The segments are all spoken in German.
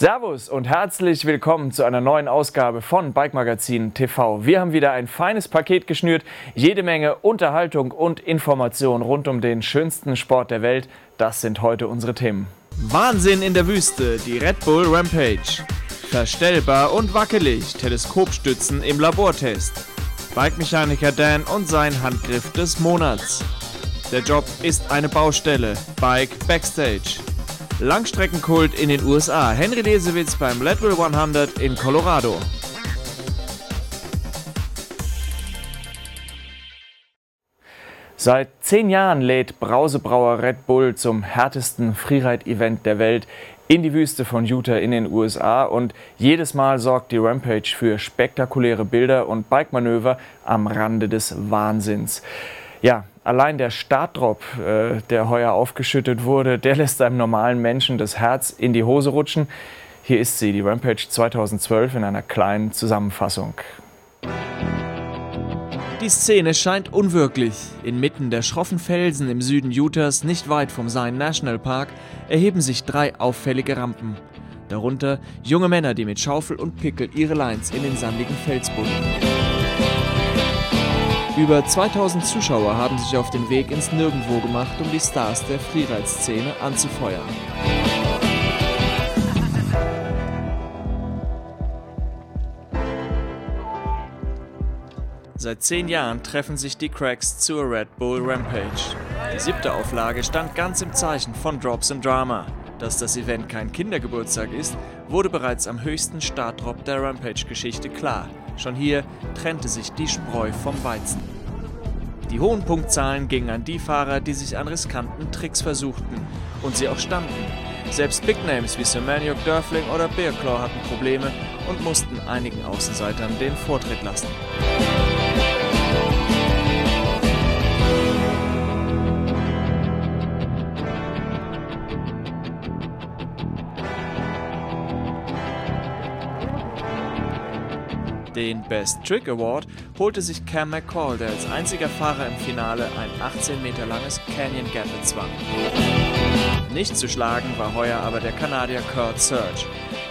Servus und herzlich willkommen zu einer neuen Ausgabe von Bike Magazin TV. Wir haben wieder ein feines Paket geschnürt, jede Menge Unterhaltung und Information rund um den schönsten Sport der Welt. Das sind heute unsere Themen. Wahnsinn in der Wüste, die Red Bull Rampage. Verstellbar und wackelig, Teleskopstützen im Labortest. Bike-Mechaniker Dan und sein Handgriff des Monats. Der Job ist eine Baustelle. Bike Backstage. Langstreckenkult in den USA. Henry Lesewitz beim Leadville 100 in Colorado. Seit zehn Jahren lädt Brausebrauer Red Bull zum härtesten Freeride-Event der Welt in die Wüste von Utah in den USA und jedes Mal sorgt die Rampage für spektakuläre Bilder und Bike-Manöver am Rande des Wahnsinns. Ja, allein der Startdrop, äh, der heuer aufgeschüttet wurde, der lässt einem normalen Menschen das Herz in die Hose rutschen. Hier ist sie, die Rampage 2012 in einer kleinen Zusammenfassung. Die Szene scheint unwirklich. Inmitten der schroffen Felsen im Süden Utahs, nicht weit vom Zion National Park, erheben sich drei auffällige Rampen. Darunter junge Männer, die mit Schaufel und Pickel ihre Lines in den sandigen Felsboden. Über 2000 Zuschauer haben sich auf den Weg ins Nirgendwo gemacht, um die Stars der Freeride-Szene anzufeuern. Seit zehn Jahren treffen sich die Cracks zur Red Bull Rampage. Die siebte Auflage stand ganz im Zeichen von Drops and Drama. Dass das Event kein Kindergeburtstag ist, wurde bereits am höchsten Startdrop der Rampage-Geschichte klar. Schon hier trennte sich die Spreu vom Weizen. Die hohen Punktzahlen gingen an die Fahrer, die sich an riskanten Tricks versuchten und sie auch standen. Selbst Big Names wie Sir Maniok Dörfling oder Bearclaw hatten Probleme und mussten einigen Außenseitern den Vortritt lassen. Den Best Trick Award holte sich Cam McCall, der als einziger Fahrer im Finale ein 18 Meter langes Canyon Gap bezwang. Nicht zu schlagen war heuer aber der Kanadier Kurt Surge.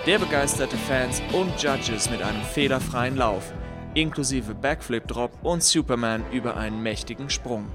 Der begeisterte Fans und Judges mit einem fehlerfreien Lauf, inklusive Backflip Drop und Superman über einen mächtigen Sprung.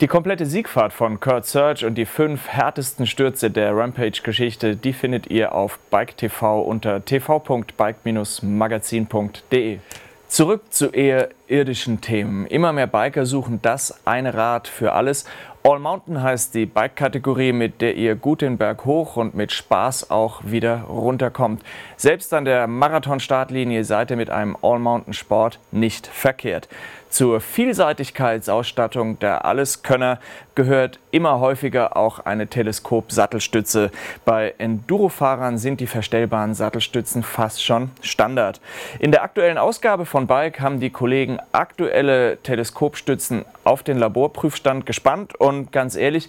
Die komplette Siegfahrt von Kurt Surge und die fünf härtesten Stürze der Rampage-Geschichte, die findet ihr auf Bike TV unter tv.bike-magazin.de. Zurück zu eher irdischen Themen. Immer mehr Biker suchen das eine Rad für alles. All Mountain heißt die Bike-Kategorie, mit der ihr gut den Berg hoch und mit Spaß auch wieder runterkommt. Selbst an der Marathon-Startlinie seid ihr mit einem All Mountain Sport nicht verkehrt. Zur Vielseitigkeitsausstattung der Alleskönner gehört immer häufiger auch eine Teleskop-Sattelstütze. Bei Enduro-Fahrern sind die verstellbaren Sattelstützen fast schon Standard. In der aktuellen Ausgabe von Bike haben die Kollegen aktuelle Teleskopstützen auf den Laborprüfstand gespannt und ganz ehrlich,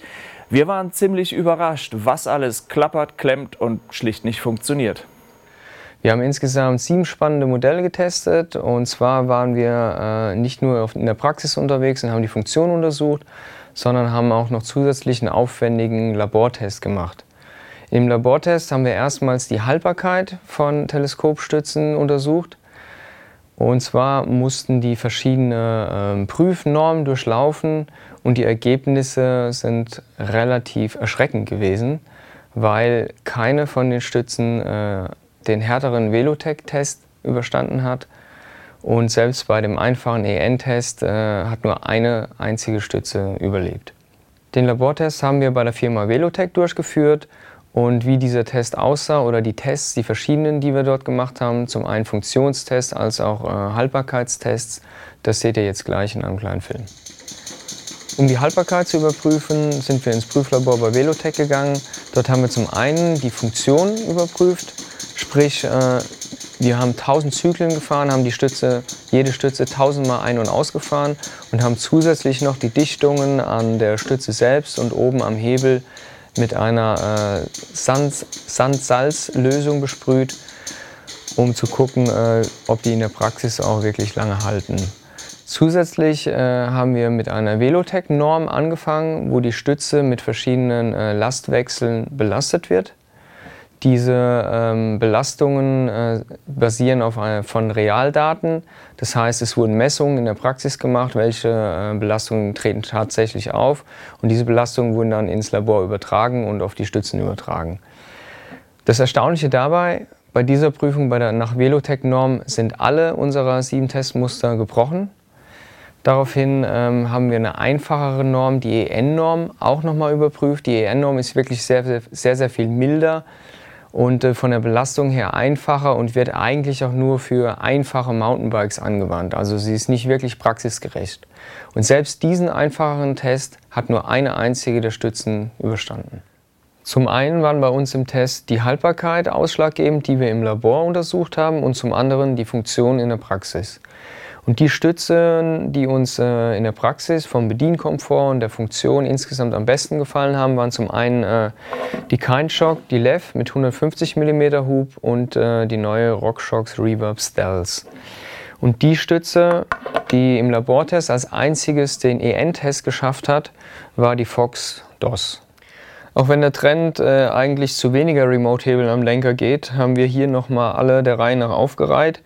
wir waren ziemlich überrascht, was alles klappert, klemmt und schlicht nicht funktioniert. Wir haben insgesamt sieben spannende Modelle getestet und zwar waren wir äh, nicht nur in der Praxis unterwegs und haben die Funktion untersucht, sondern haben auch noch zusätzlichen aufwendigen Labortest gemacht. Im Labortest haben wir erstmals die Haltbarkeit von Teleskopstützen untersucht. Und zwar mussten die verschiedene äh, Prüfnormen durchlaufen und die Ergebnisse sind relativ erschreckend gewesen, weil keine von den Stützen äh, den härteren Velotech-Test überstanden hat. Und selbst bei dem einfachen EN-Test äh, hat nur eine einzige Stütze überlebt. Den Labortest haben wir bei der Firma Velotech durchgeführt und wie dieser Test aussah oder die Tests, die verschiedenen, die wir dort gemacht haben, zum einen Funktionstests als auch äh, Haltbarkeitstests, das seht ihr jetzt gleich in einem kleinen Film. Um die Haltbarkeit zu überprüfen, sind wir ins Prüflabor bei Velotech gegangen. Dort haben wir zum einen die Funktion überprüft, sprich äh, wir haben 1000 Zyklen gefahren, haben die Stütze, jede Stütze 1000 Mal ein- und ausgefahren und haben zusätzlich noch die Dichtungen an der Stütze selbst und oben am Hebel mit einer äh, Sand-Salz-Lösung besprüht, um zu gucken, äh, ob die in der Praxis auch wirklich lange halten. Zusätzlich äh, haben wir mit einer Velotech-Norm angefangen, wo die Stütze mit verschiedenen äh, Lastwechseln belastet wird. Diese ähm, Belastungen äh, basieren auf eine, von Realdaten. Das heißt, es wurden Messungen in der Praxis gemacht, welche äh, Belastungen treten tatsächlich auf. Und diese Belastungen wurden dann ins Labor übertragen und auf die Stützen übertragen. Das Erstaunliche dabei, bei dieser Prüfung bei der nach Velotech-Norm sind alle unserer sieben Testmuster gebrochen. Daraufhin ähm, haben wir eine einfachere Norm, die EN-Norm, auch nochmal überprüft. Die EN-Norm ist wirklich sehr, sehr, sehr, sehr viel milder und äh, von der Belastung her einfacher und wird eigentlich auch nur für einfache Mountainbikes angewandt. Also sie ist nicht wirklich praxisgerecht. Und selbst diesen einfacheren Test hat nur eine einzige der Stützen überstanden. Zum einen waren bei uns im Test die Haltbarkeit ausschlaggebend, die wir im Labor untersucht haben, und zum anderen die Funktion in der Praxis. Und die Stützen, die uns äh, in der Praxis vom Bedienkomfort und der Funktion insgesamt am besten gefallen haben, waren zum einen äh, die Kindshock, die Lev mit 150 mm Hub und äh, die neue RockShox Reverb Stealth. Und die Stütze, die im Labortest als einziges den EN-Test geschafft hat, war die Fox DOS. Auch wenn der Trend äh, eigentlich zu weniger Remote-Hebeln am Lenker geht, haben wir hier nochmal alle der Reihe nach aufgereiht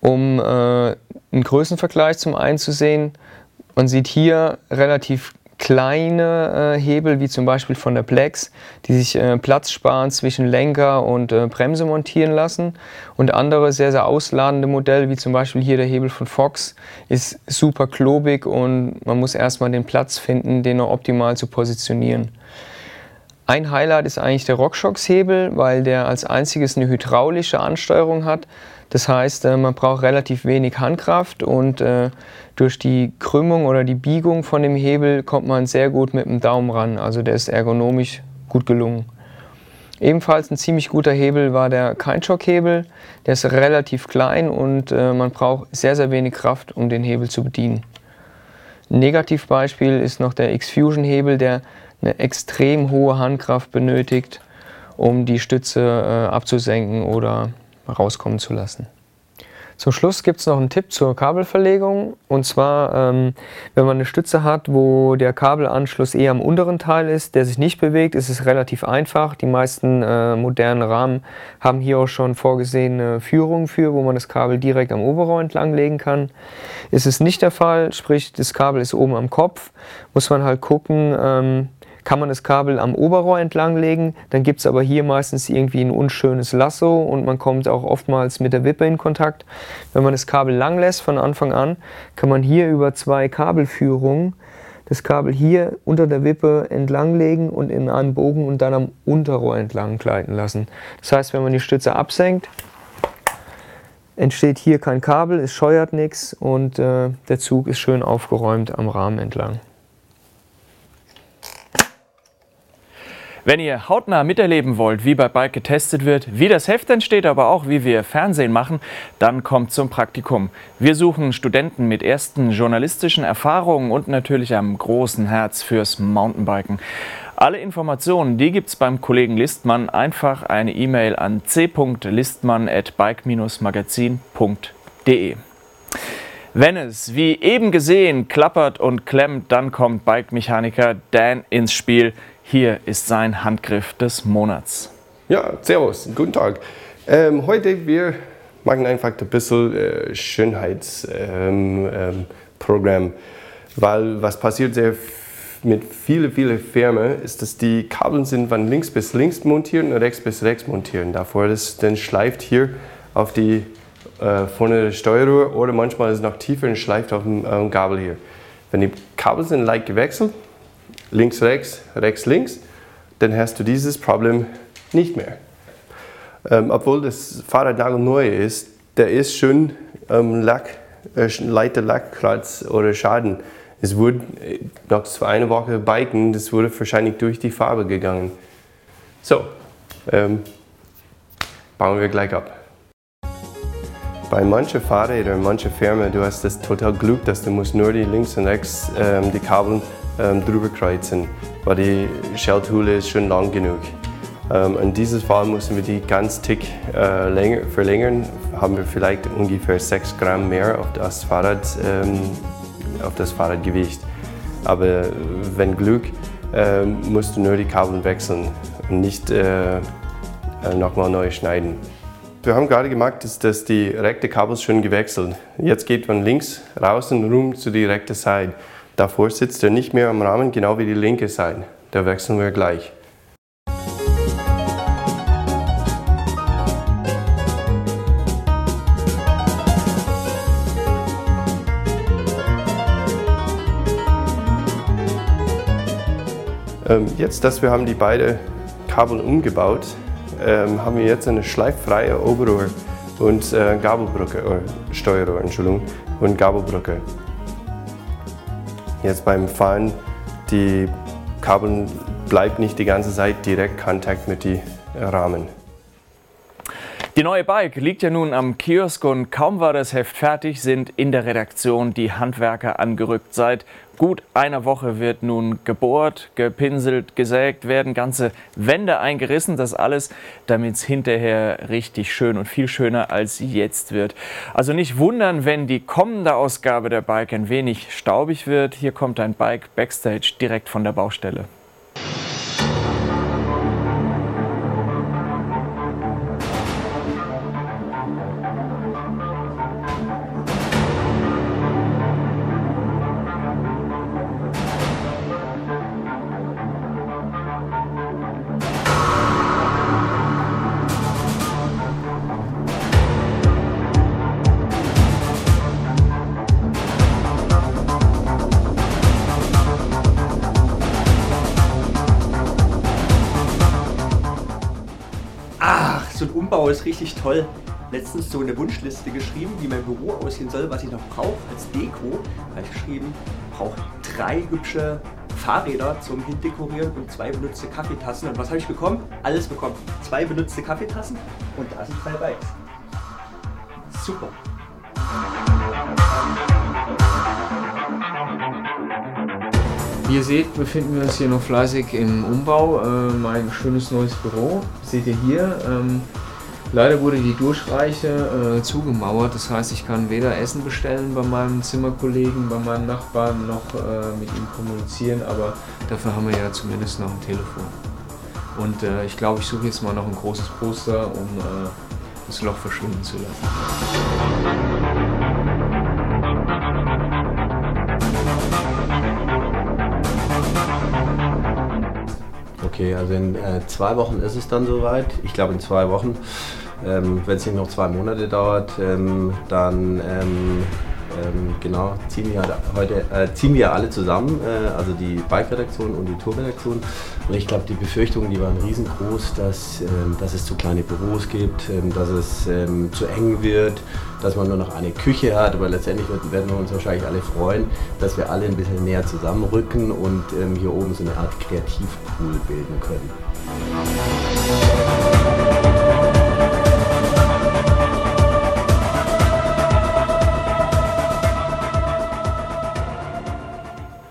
um äh, einen Größenvergleich zum einen zu sehen. Man sieht hier relativ kleine äh, Hebel, wie zum Beispiel von der Plex, die sich äh, Platz sparen zwischen Lenker und äh, Bremse montieren lassen. Und andere sehr, sehr ausladende Modelle, wie zum Beispiel hier der Hebel von Fox, ist super klobig und man muss erstmal den Platz finden, den noch optimal zu positionieren. Ein Highlight ist eigentlich der RockShox-Hebel, weil der als einziges eine hydraulische Ansteuerung hat. Das heißt, äh, man braucht relativ wenig Handkraft und äh, durch die Krümmung oder die Biegung von dem Hebel kommt man sehr gut mit dem Daumen ran. Also der ist ergonomisch gut gelungen. Ebenfalls ein ziemlich guter Hebel war der Keinschock-Hebel. Der ist relativ klein und äh, man braucht sehr, sehr wenig Kraft, um den Hebel zu bedienen. Ein Negativbeispiel ist noch der X-Fusion-Hebel, der eine extrem hohe Handkraft benötigt, um die Stütze abzusenken oder rauskommen zu lassen. Zum Schluss gibt es noch einen Tipp zur Kabelverlegung. Und zwar, ähm, wenn man eine Stütze hat, wo der Kabelanschluss eher am unteren Teil ist, der sich nicht bewegt, ist es relativ einfach. Die meisten äh, modernen Rahmen haben hier auch schon vorgesehene Führungen für, wo man das Kabel direkt am Oberrohr entlang legen kann. Ist es nicht der Fall, sprich das Kabel ist oben am Kopf, muss man halt gucken, ähm, kann man das Kabel am Oberrohr entlang legen. Dann gibt es aber hier meistens irgendwie ein unschönes Lasso und man kommt auch oftmals mit der Wippe in Kontakt. Wenn man das Kabel lang lässt von Anfang an, kann man hier über zwei Kabelführungen das Kabel hier unter der Wippe entlang legen und in einen Bogen und dann am Unterrohr entlang gleiten lassen. Das heißt, wenn man die Stütze absenkt, entsteht hier kein Kabel, es scheuert nichts und äh, der Zug ist schön aufgeräumt am Rahmen entlang. Wenn ihr hautnah miterleben wollt, wie bei Bike getestet wird, wie das Heft entsteht, aber auch wie wir Fernsehen machen, dann kommt zum Praktikum. Wir suchen Studenten mit ersten journalistischen Erfahrungen und natürlich einem großen Herz fürs Mountainbiken. Alle Informationen, die gibt's beim Kollegen Listmann. Einfach eine E-Mail an c.listmann.bike-magazin.de. Wenn es, wie eben gesehen, klappert und klemmt, dann kommt Bike-Mechaniker Dan ins Spiel. Hier ist sein Handgriff des Monats. Ja, servus, guten Tag. Ähm, heute wir machen einfach ein bisschen äh, Schönheitsprogramm, ähm, ähm, weil was passiert sehr mit vielen, vielen Firmen ist, dass die Kabel sind von links bis links montieren und rechts bis rechts montieren. Davor das dann schleift hier auf die äh, vorne der Steuerrohr oder manchmal ist es noch tiefer und schleift auf dem äh, Gabel hier. Wenn die Kabel sind leicht gewechselt, links, rechts, rechts, links, dann hast du dieses Problem nicht mehr. Ähm, obwohl das Fahrrad nagelneu ist, der ist schon ähm, Lack, äh, leichter Lackkratz oder Schaden. Es wurde äh, noch eine Woche biken, das wurde wahrscheinlich durch die Farbe gegangen. So, ähm, bauen wir gleich ab. Bei manchen Fahrrädern, manchen Firmen, du hast das total Glück, dass du musst nur die links und rechts ähm, die Kabel ähm, drüber kreuzen, weil die Schalthule ist schon lang genug. Ähm, in diesem Fall müssen wir die ganz tick äh, länger, verlängern, haben wir vielleicht ungefähr 6 Gramm mehr auf das, Fahrrad, ähm, auf das Fahrradgewicht. Aber wenn Glück, äh, musst du nur die Kabel wechseln und nicht äh, äh nochmal neu schneiden. Wir haben gerade gemacht, dass, dass die rechte Kabel schon gewechselt. Jetzt geht von links raus und rum zu die rechte Seite. Davor sitzt er nicht mehr am Rahmen, genau wie die linke Seite. Da wechseln wir gleich. Ähm, jetzt, dass wir haben die beiden Kabel umgebaut, ähm, haben wir jetzt eine schleiffreie Oberrohr und äh, Gabelbrücke, oder Steuerrohr, Entschuldigung, und Gabelbrücke. Jetzt beim Fahren, die Kabel bleibt nicht die ganze Zeit direkt Kontakt mit den Rahmen. Die neue Bike liegt ja nun am Kiosk und kaum war das Heft fertig, sind in der Redaktion die Handwerker angerückt. Seit gut einer Woche wird nun gebohrt, gepinselt, gesägt, werden ganze Wände eingerissen. Das alles, damit es hinterher richtig schön und viel schöner als jetzt wird. Also nicht wundern, wenn die kommende Ausgabe der Bike ein wenig staubig wird. Hier kommt ein Bike Backstage direkt von der Baustelle. Umbau ist richtig toll. Letztens so eine Wunschliste geschrieben, wie mein Büro aussehen soll, was ich noch brauche als Deko. Habe ich geschrieben, brauche drei hübsche Fahrräder zum Hindekorieren und zwei benutzte Kaffeetassen. Und was habe ich bekommen? Alles bekommen. Zwei benutzte Kaffeetassen und da sind drei Bikes. Super. Wie ihr seht, befinden wir uns hier noch fleißig im Umbau. Äh, mein schönes neues Büro. Seht ihr hier. Leider wurde die Durchreiche äh, zugemauert. Das heißt, ich kann weder Essen bestellen bei meinem Zimmerkollegen, bei meinen Nachbarn, noch äh, mit ihm kommunizieren. Aber dafür haben wir ja zumindest noch ein Telefon. Und äh, ich glaube, ich suche jetzt mal noch ein großes Poster, um äh, das Loch verschwinden zu lassen. Okay, also in äh, zwei Wochen ist es dann soweit. Ich glaube in zwei Wochen. Ähm, Wenn es nicht noch zwei Monate dauert, ähm, dann ähm, ähm genau ziehen wir heute äh, ziehen wir alle zusammen, äh, also die Bike-Redaktion und die Tour-Redaktion. Und ich glaube, die Befürchtungen, die waren riesengroß, dass, ähm, dass es zu kleine Büros gibt, ähm, dass es zu eng wird, dass man nur noch eine Küche hat. Aber letztendlich werden wir uns wahrscheinlich alle freuen, dass wir alle ein bisschen näher zusammenrücken und hier oben so eine Art Kreativpool bilden können.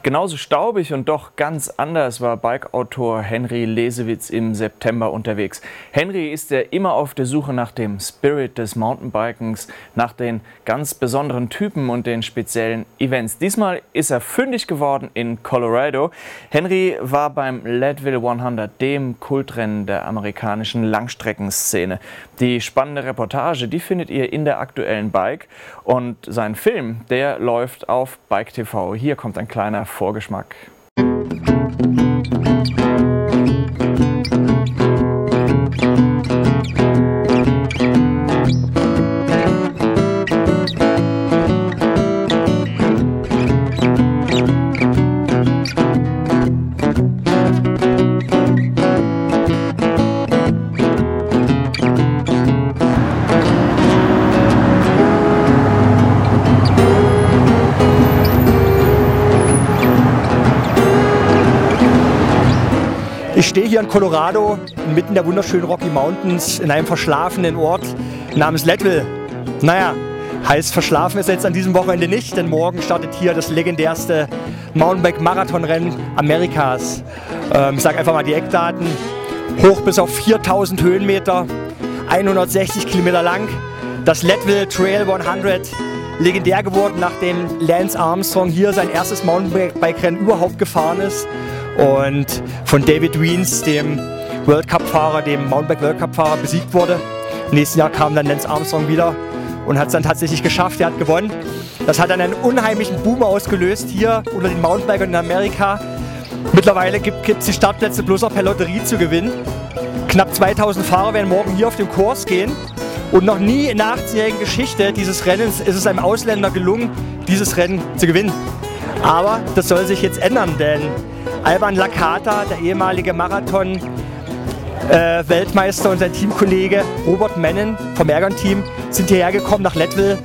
Genauso staubig und doch ganz anders war Bikeautor Henry Lesewitz im September unterwegs. Henry ist ja immer auf der Suche nach dem Spirit des Mountainbikens, nach den ganz besonderen Typen und den speziellen Events. Diesmal ist er fündig geworden in Colorado. Henry war beim Leadville 100, dem Kultrennen der amerikanischen Langstreckenszene. Die spannende Reportage, die findet ihr in der aktuellen Bike und sein Film, der läuft auf Bike TV. Hier kommt ein kleiner Vorgeschmack. Ich stehe hier in Colorado, inmitten der wunderschönen Rocky Mountains, in einem verschlafenen Ort namens Leadville. Naja, heißt verschlafen ist jetzt an diesem Wochenende nicht, denn morgen startet hier das legendärste Mountainbike-Marathonrennen Amerikas. Ähm, ich sage einfach mal die Eckdaten. Hoch bis auf 4000 Höhenmeter, 160 Kilometer lang. Das Leadville Trail 100, legendär geworden, nachdem Lance Armstrong hier sein erstes Mountainbike-Rennen überhaupt gefahren ist und von David Wiens, dem World Cup-Fahrer, dem Mountainbike World Cup-Fahrer, besiegt wurde. Im nächsten Jahr kam dann Lance Armstrong wieder und hat es dann tatsächlich geschafft. Er hat gewonnen. Das hat dann einen unheimlichen Boom ausgelöst hier unter den Mountainbikern in Amerika. Mittlerweile gibt es die Startplätze bloß noch per Lotterie zu gewinnen. Knapp 2000 Fahrer werden morgen hier auf dem Kurs gehen. Und noch nie in der 18-jährigen Geschichte dieses Rennens ist es einem Ausländer gelungen, dieses Rennen zu gewinnen. Aber das soll sich jetzt ändern, denn Alban Lakata, der ehemalige Marathon-Weltmeister äh, und sein Teamkollege Robert Mennen vom Ergon-Team sind hierher gekommen nach Leadville,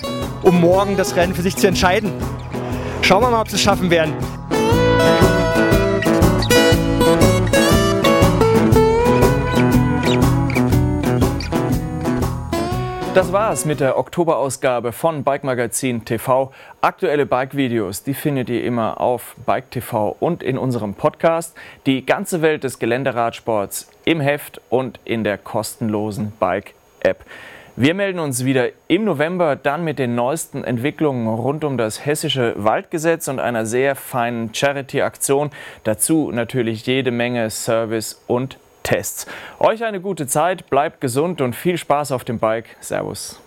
um morgen das Rennen für sich zu entscheiden. Schauen wir mal, ob sie es schaffen werden. Das war's mit der Oktoberausgabe von Bike Magazin TV. Aktuelle Bike-Videos, die findet ihr immer auf Bike TV und in unserem Podcast. Die ganze Welt des Geländeradsports im Heft und in der kostenlosen Bike-App. Wir melden uns wieder im November dann mit den neuesten Entwicklungen rund um das hessische Waldgesetz und einer sehr feinen Charity-Aktion. Dazu natürlich jede Menge Service und Tests. Euch eine gute Zeit, bleibt gesund und viel Spaß auf dem Bike. Servus.